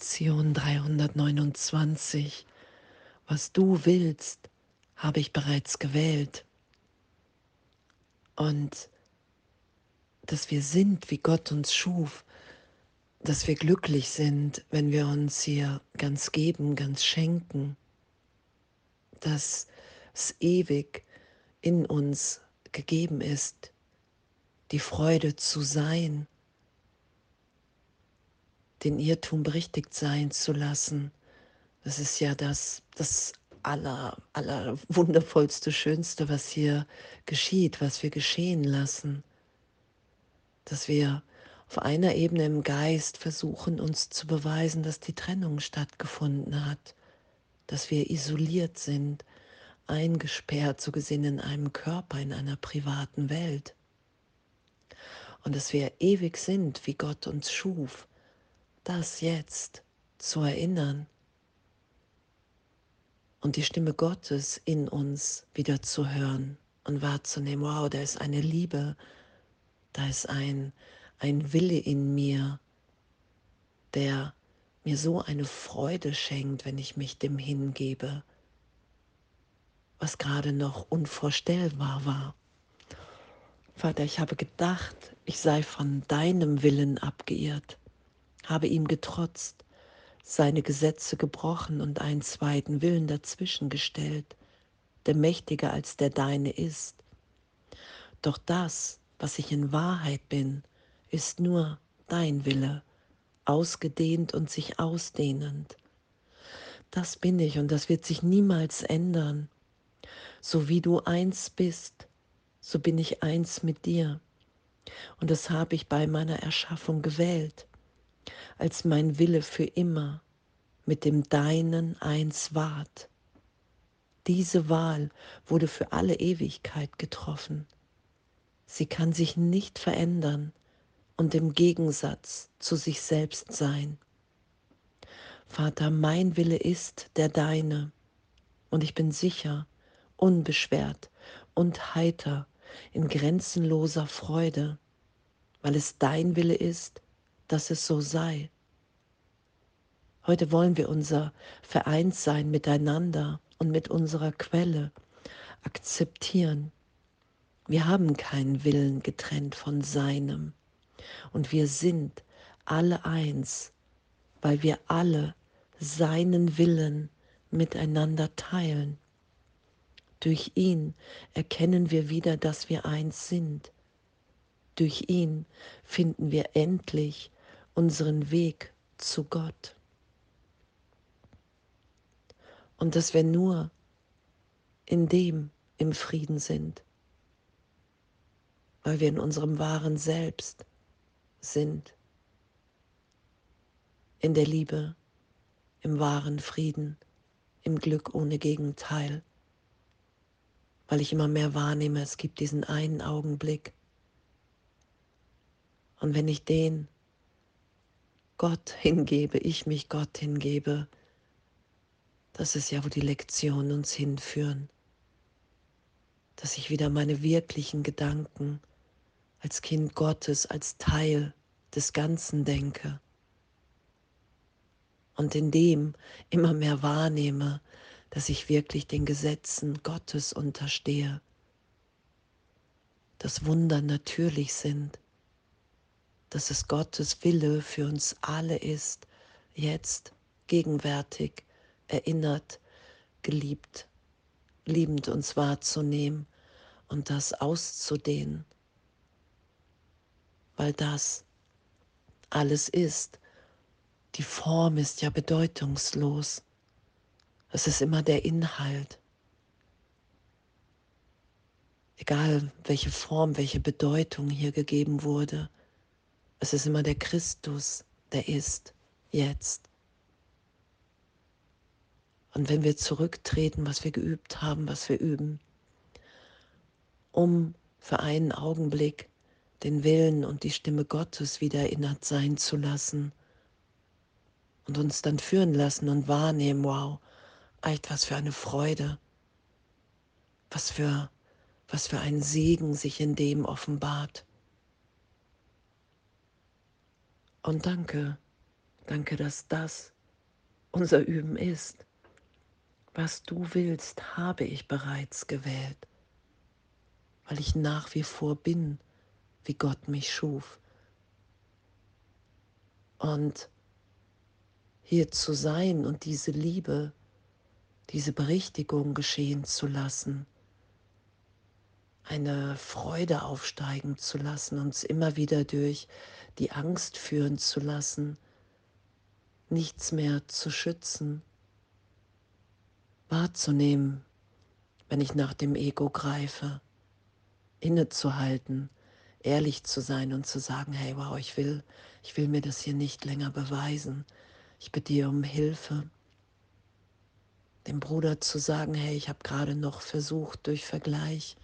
Lektion 329. Was du willst, habe ich bereits gewählt. Und dass wir sind, wie Gott uns schuf, dass wir glücklich sind, wenn wir uns hier ganz geben, ganz schenken, dass es ewig in uns gegeben ist, die Freude zu sein, den Irrtum berichtigt sein zu lassen. Das ist ja das, das aller, aller wundervollste, schönste, was hier geschieht, was wir geschehen lassen. Dass wir auf einer Ebene im Geist versuchen, uns zu beweisen, dass die Trennung stattgefunden hat, dass wir isoliert sind, eingesperrt, so gesehen in einem Körper, in einer privaten Welt. Und dass wir ewig sind, wie Gott uns schuf, das jetzt zu erinnern und die Stimme Gottes in uns wieder zu hören und wahrzunehmen, wow, da ist eine Liebe, da ist ein, ein Wille in mir, der mir so eine Freude schenkt, wenn ich mich dem hingebe, was gerade noch unvorstellbar war. Vater, ich habe gedacht, ich sei von deinem Willen abgeirrt habe ihm getrotzt, seine Gesetze gebrochen und einen zweiten Willen dazwischen gestellt, der mächtiger als der deine ist. Doch das, was ich in Wahrheit bin, ist nur dein Wille, ausgedehnt und sich ausdehnend. Das bin ich und das wird sich niemals ändern. So wie du eins bist, so bin ich eins mit dir. Und das habe ich bei meiner Erschaffung gewählt als mein Wille für immer mit dem Deinen eins ward. Diese Wahl wurde für alle Ewigkeit getroffen. Sie kann sich nicht verändern und im Gegensatz zu sich selbst sein. Vater, mein Wille ist der deine, und ich bin sicher, unbeschwert und heiter in grenzenloser Freude, weil es dein Wille ist, dass es so sei. Heute wollen wir unser Vereintsein miteinander und mit unserer Quelle akzeptieren. Wir haben keinen Willen getrennt von seinem und wir sind alle eins, weil wir alle seinen Willen miteinander teilen. Durch ihn erkennen wir wieder, dass wir eins sind. Durch ihn finden wir endlich unseren Weg zu Gott. Und dass wir nur in dem im Frieden sind, weil wir in unserem wahren Selbst sind, in der Liebe, im wahren Frieden, im Glück ohne Gegenteil, weil ich immer mehr wahrnehme, es gibt diesen einen Augenblick. Und wenn ich den Gott hingebe, ich mich Gott hingebe, das ist ja, wo die Lektionen uns hinführen, dass ich wieder meine wirklichen Gedanken als Kind Gottes, als Teil des Ganzen denke. Und in dem immer mehr wahrnehme, dass ich wirklich den Gesetzen Gottes unterstehe, dass Wunder natürlich sind dass es Gottes Wille für uns alle ist, jetzt, gegenwärtig, erinnert, geliebt, liebend uns wahrzunehmen und das auszudehnen, weil das alles ist. Die Form ist ja bedeutungslos. Es ist immer der Inhalt. Egal welche Form, welche Bedeutung hier gegeben wurde. Es ist immer der Christus, der ist jetzt. Und wenn wir zurücktreten, was wir geübt haben, was wir üben, um für einen Augenblick den Willen und die Stimme Gottes wieder erinnert sein zu lassen und uns dann führen lassen und wahrnehmen, wow, echt was für eine Freude, was für, was für ein Segen sich in dem offenbart. Und danke, Danke, dass das unser Üben ist. Was du willst, habe ich bereits gewählt, weil ich nach wie vor bin, wie Gott mich schuf. Und hier zu sein und diese Liebe, diese Berichtigung geschehen zu lassen, eine Freude aufsteigen zu lassen, uns immer wieder durch die Angst führen zu lassen, nichts mehr zu schützen, wahrzunehmen, wenn ich nach dem Ego greife, innezuhalten, ehrlich zu sein und zu sagen, hey, wow, ich will, ich will mir das hier nicht länger beweisen. Ich bitte dir um Hilfe. Dem Bruder zu sagen, hey, ich habe gerade noch versucht, durch Vergleich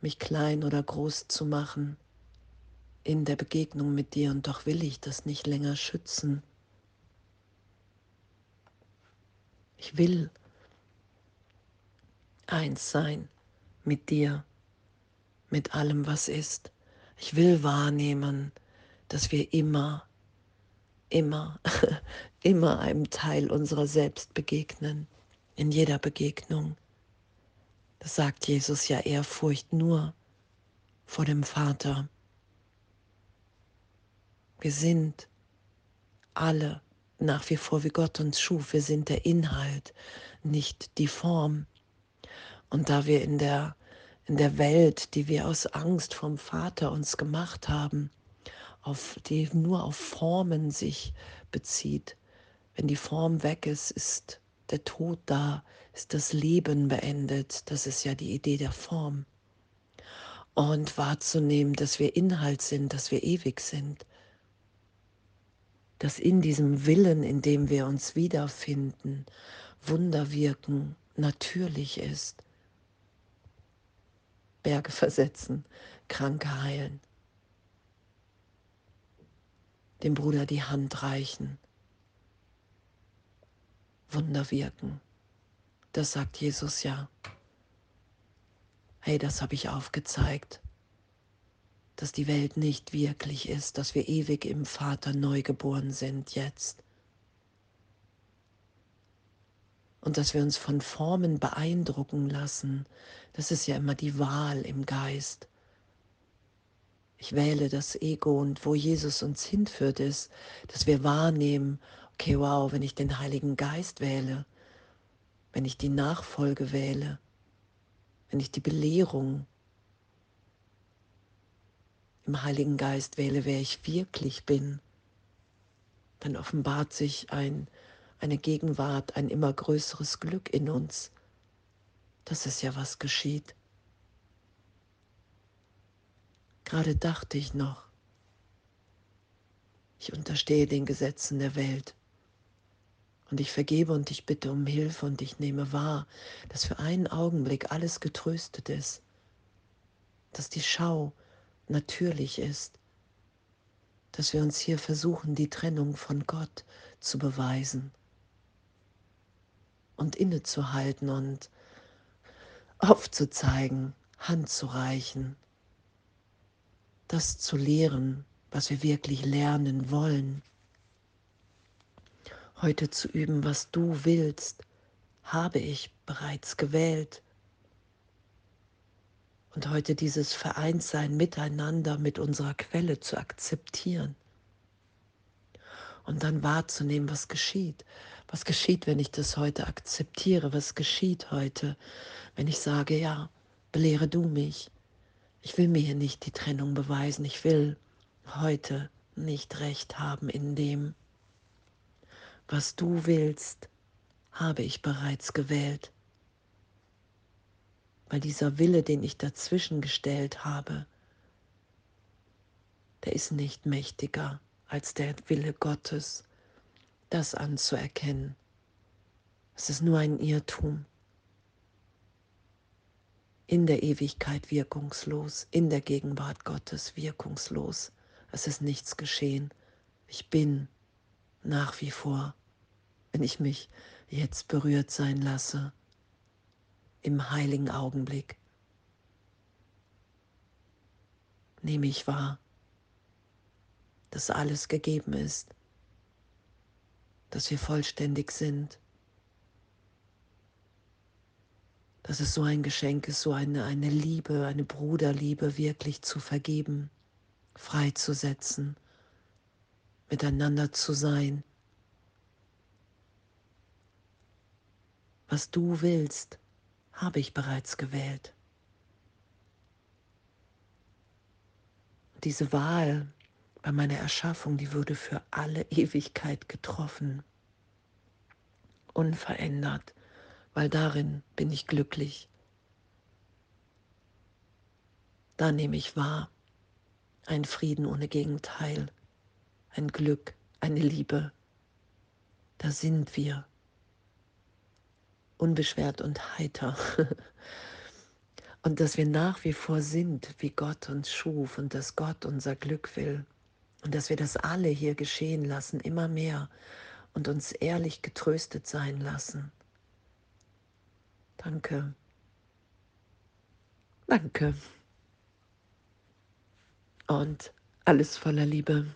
mich klein oder groß zu machen in der Begegnung mit dir und doch will ich das nicht länger schützen. Ich will eins sein mit dir, mit allem, was ist. Ich will wahrnehmen, dass wir immer, immer, immer einem Teil unserer selbst begegnen, in jeder Begegnung. Das sagt Jesus ja Ehrfurcht nur vor dem Vater. Wir sind alle nach wie vor, wie Gott uns schuf. Wir sind der Inhalt, nicht die Form. Und da wir in der, in der Welt, die wir aus Angst vom Vater uns gemacht haben, auf, die nur auf Formen sich bezieht, wenn die Form weg ist, ist der Tod da, ist das Leben beendet. Das ist ja die Idee der Form. Und wahrzunehmen, dass wir Inhalt sind, dass wir ewig sind. Dass in diesem Willen, in dem wir uns wiederfinden, Wunder wirken, natürlich ist. Berge versetzen, Kranke heilen, dem Bruder die Hand reichen, Wunder wirken. Das sagt Jesus ja. Hey, das habe ich aufgezeigt, dass die Welt nicht wirklich ist, dass wir ewig im Vater neu geboren sind jetzt. Und dass wir uns von Formen beeindrucken lassen, das ist ja immer die Wahl im Geist. Ich wähle das Ego und wo Jesus uns hinführt ist, dass wir wahrnehmen, okay, wow, wenn ich den Heiligen Geist wähle, wenn ich die Nachfolge wähle, wenn ich die Belehrung im Heiligen Geist wähle, wer ich wirklich bin, dann offenbart sich ein, eine Gegenwart, ein immer größeres Glück in uns. Das ist ja, was geschieht. Gerade dachte ich noch, ich unterstehe den Gesetzen der Welt. Und ich vergebe und ich bitte um Hilfe und ich nehme wahr, dass für einen Augenblick alles getröstet ist, dass die Schau natürlich ist, dass wir uns hier versuchen, die Trennung von Gott zu beweisen und innezuhalten und aufzuzeigen, Hand zu reichen, das zu lehren, was wir wirklich lernen wollen heute zu üben, was du willst, habe ich bereits gewählt. Und heute dieses Vereintsein miteinander mit unserer Quelle zu akzeptieren. Und dann wahrzunehmen, was geschieht. Was geschieht, wenn ich das heute akzeptiere? Was geschieht heute, wenn ich sage, ja, belehre du mich. Ich will mir hier nicht die Trennung beweisen. Ich will heute nicht recht haben in dem, was du willst, habe ich bereits gewählt. Weil dieser Wille, den ich dazwischen gestellt habe, der ist nicht mächtiger als der Wille Gottes, das anzuerkennen. Es ist nur ein Irrtum. In der Ewigkeit wirkungslos, in der Gegenwart Gottes wirkungslos. Es ist nichts geschehen. Ich bin nach wie vor, wenn ich mich jetzt berührt sein lasse, im heiligen Augenblick. Nehme ich wahr, dass alles gegeben ist, dass wir vollständig sind, dass es so ein Geschenk ist, so eine, eine Liebe, eine Bruderliebe wirklich zu vergeben, freizusetzen, miteinander zu sein. Was du willst, habe ich bereits gewählt. Diese Wahl bei meiner Erschaffung, die wurde für alle Ewigkeit getroffen, unverändert, weil darin bin ich glücklich. Da nehme ich wahr, ein Frieden ohne Gegenteil, ein Glück, eine Liebe. Da sind wir, unbeschwert und heiter. und dass wir nach wie vor sind, wie Gott uns schuf und dass Gott unser Glück will und dass wir das alle hier geschehen lassen, immer mehr und uns ehrlich getröstet sein lassen. Danke. Danke. Und alles voller Liebe.